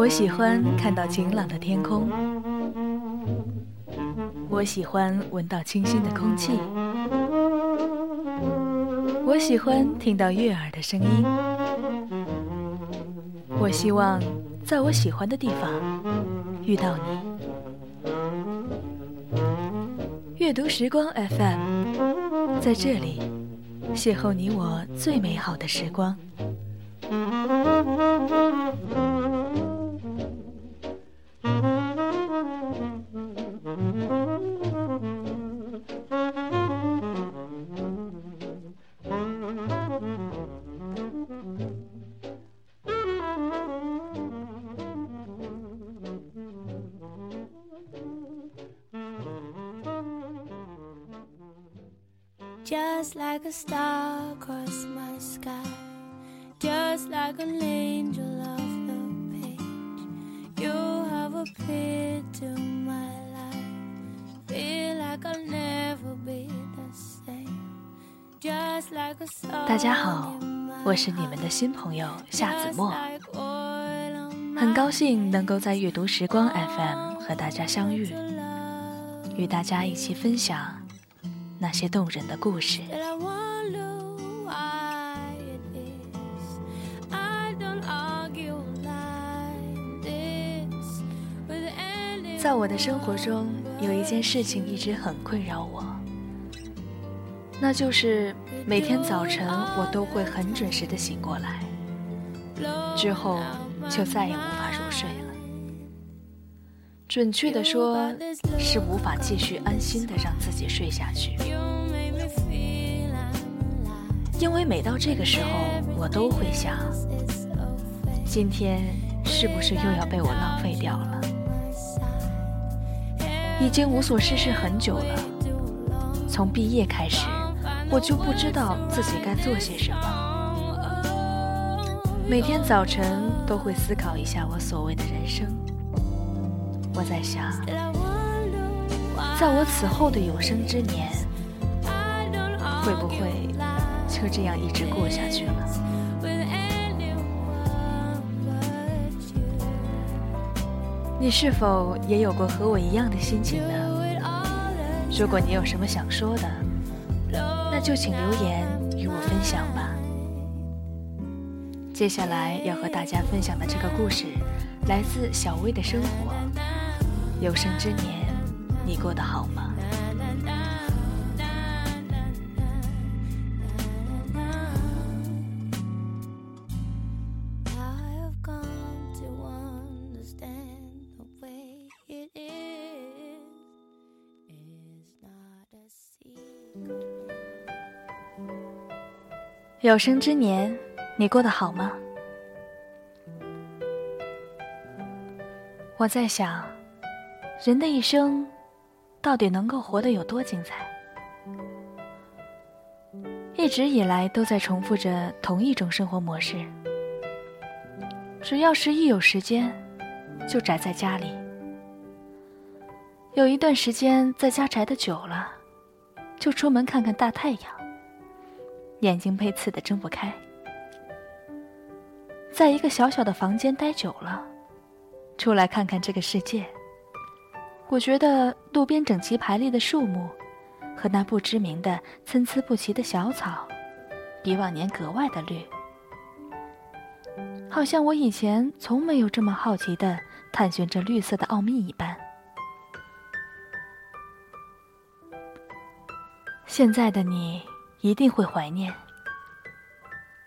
我喜欢看到晴朗的天空，我喜欢闻到清新的空气，我喜欢听到悦耳的声音。我希望在我喜欢的地方遇到你。阅读时光 FM，在这里邂逅你我最美好的时光。Just like a star across my sky, just like an angel off the page, you have appeared to my life. Feel like I'll never be the same. Just like a star. 大家好，我是你们的新朋友夏子墨，很高兴能够在阅读时光 FM 和大家相遇，与大家一起分享。那些动人的故事。在我的生活中，有一件事情一直很困扰我，那就是每天早晨我都会很准时的醒过来，之后就再也无法。准确的说，是无法继续安心的让自己睡下去。因为每到这个时候，我都会想，今天是不是又要被我浪费掉了？已经无所事事很久了，从毕业开始，我就不知道自己该做些什么。每天早晨都会思考一下我所谓的人生。我在想，在我此后的有生之年，会不会就这样一直过下去了？你是否也有过和我一样的心情呢？如果你有什么想说的，那就请留言与我分享吧。接下来要和大家分享的这个故事，来自小薇的生活。有生之年，你过得好吗？有生之年，你过得好吗？我在想。人的一生，到底能够活得有多精彩？一直以来都在重复着同一种生活模式。只要是一有时间，就宅在家里。有一段时间在家宅的久了，就出门看看大太阳。眼睛被刺的睁不开。在一个小小的房间待久了，出来看看这个世界。我觉得路边整齐排列的树木，和那不知名的参差不齐的小草，比往年格外的绿，好像我以前从没有这么好奇的探寻着绿色的奥秘一般。现在的你一定会怀念，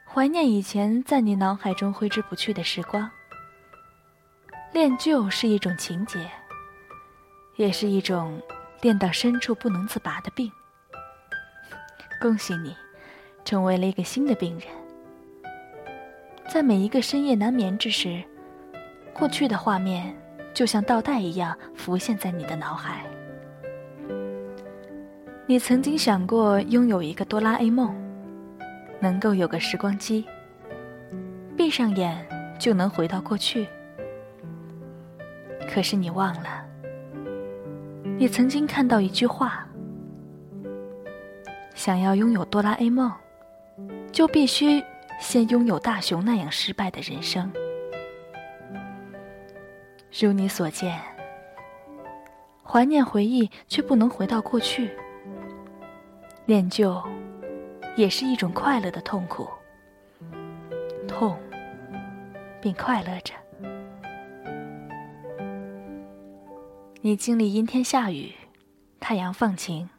怀念以前在你脑海中挥之不去的时光。恋旧是一种情结。也是一种恋到深处不能自拔的病。恭喜你，成为了一个新的病人。在每一个深夜难眠之时，过去的画面就像倒带一样浮现在你的脑海。你曾经想过拥有一个哆啦 A 梦，能够有个时光机，闭上眼就能回到过去。可是你忘了。也曾经看到一句话：想要拥有哆啦 A 梦，就必须先拥有大雄那样失败的人生。如你所见，怀念回忆却不能回到过去，恋旧也是一种快乐的痛苦，痛并快乐着。你经历阴天下雨，太阳放晴，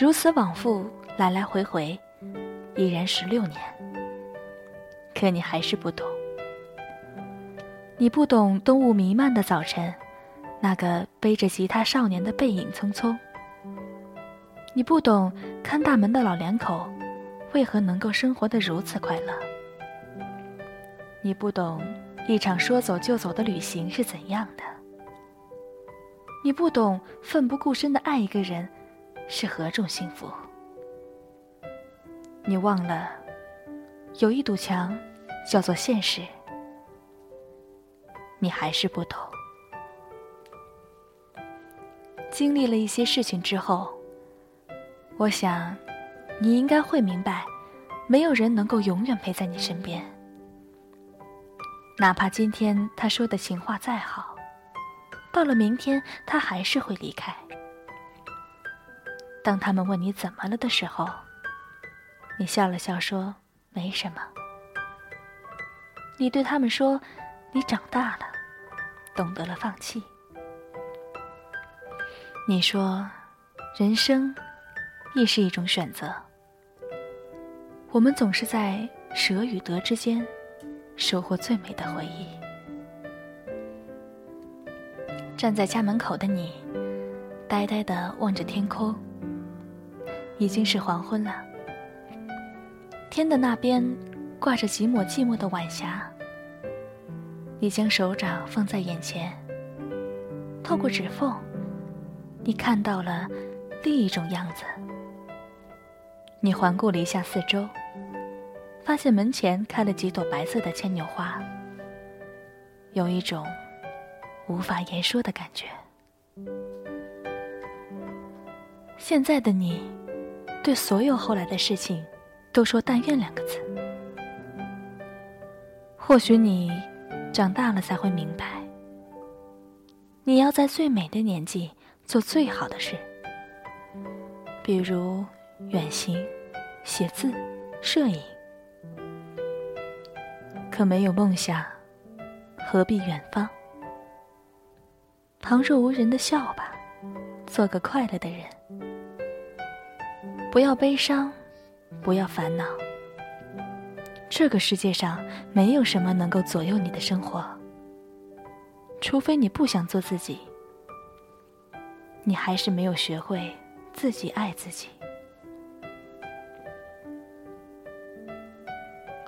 如此往复，来来回回，已然十六年。可你还是不懂，你不懂冬雾弥漫的早晨，那个背着吉他少年的背影匆匆。你不懂看大门的老两口，为何能够生活的如此快乐。你不懂一场说走就走的旅行是怎样的。你不懂奋不顾身的爱一个人，是何种幸福。你忘了。有一堵墙，叫做现实。你还是不懂。经历了一些事情之后，我想，你应该会明白，没有人能够永远陪在你身边。哪怕今天他说的情话再好，到了明天他还是会离开。当他们问你怎么了的时候，你笑了笑说。没什么，你对他们说：“你长大了，懂得了放弃。”你说：“人生亦是一种选择。”我们总是在舍与得之间，收获最美的回忆。站在家门口的你，呆呆的望着天空，已经是黄昏了。天的那边，挂着几抹寂寞的晚霞。你将手掌放在眼前，透过指缝，你看到了另一种样子。你环顾了一下四周，发现门前开了几朵白色的牵牛花，有一种无法言说的感觉。现在的你，对所有后来的事情。都说“但愿”两个字，或许你长大了才会明白，你要在最美的年纪做最好的事，比如远行、写字、摄影。可没有梦想，何必远方？旁若无人的笑吧，做个快乐的人，不要悲伤。不要烦恼，这个世界上没有什么能够左右你的生活，除非你不想做自己。你还是没有学会自己爱自己。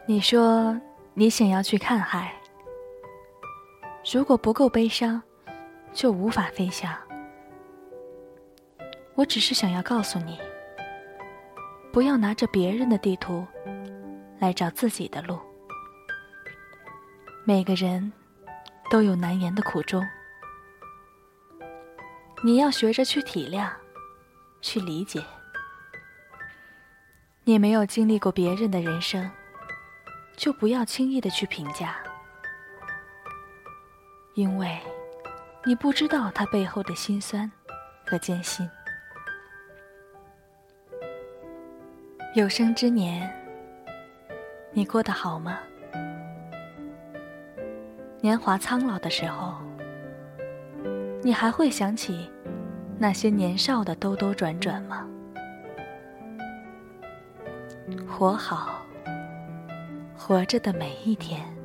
你说你想要去看海，如果不够悲伤，就无法飞翔。我只是想要告诉你。不要拿着别人的地图来找自己的路。每个人都有难言的苦衷，你要学着去体谅，去理解。你没有经历过别人的人生，就不要轻易的去评价，因为你不知道他背后的辛酸和艰辛。有生之年，你过得好吗？年华苍老的时候，你还会想起那些年少的兜兜转转吗？活好，活着的每一天。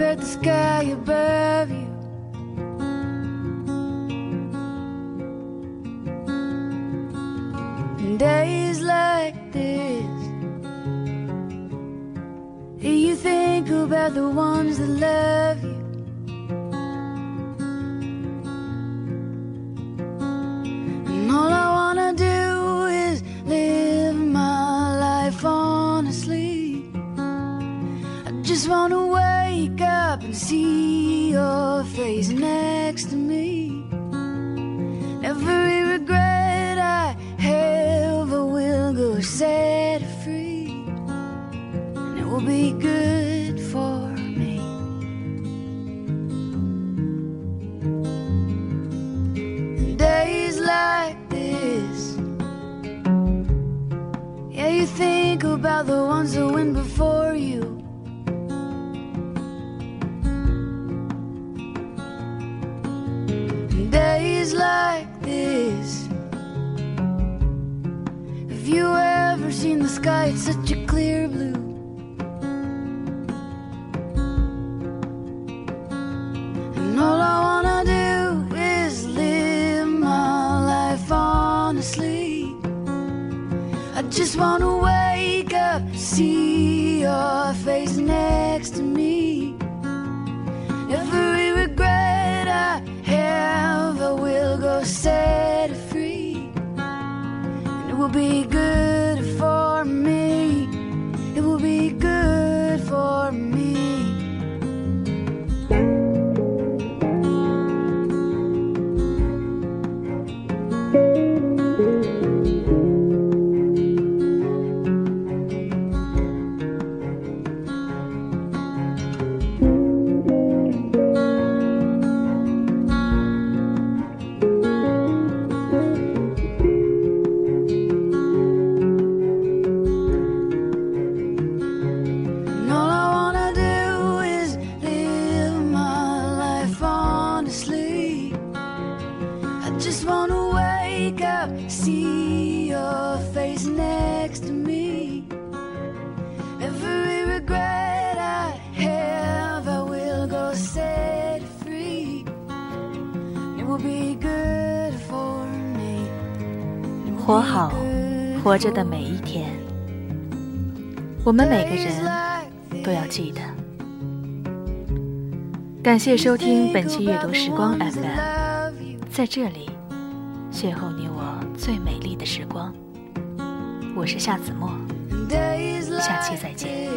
At the sky above you. And days like this, you think about the ones that love you. See your face next seen the sky? It's such a clear blue. And all I wanna do is live my life honestly. I just wanna wake up, see your face next to me. Every regret I have, I will go set it free. And it will be good just wanna wake up, see your face next to me. Every regret I have, I will go set free. It will be good for me. 活好活着的每一天，我们每个人都要记得。感谢收听本期阅读时光 FM，在这里邂逅你我最美丽的时光。我是夏子墨，下期再见。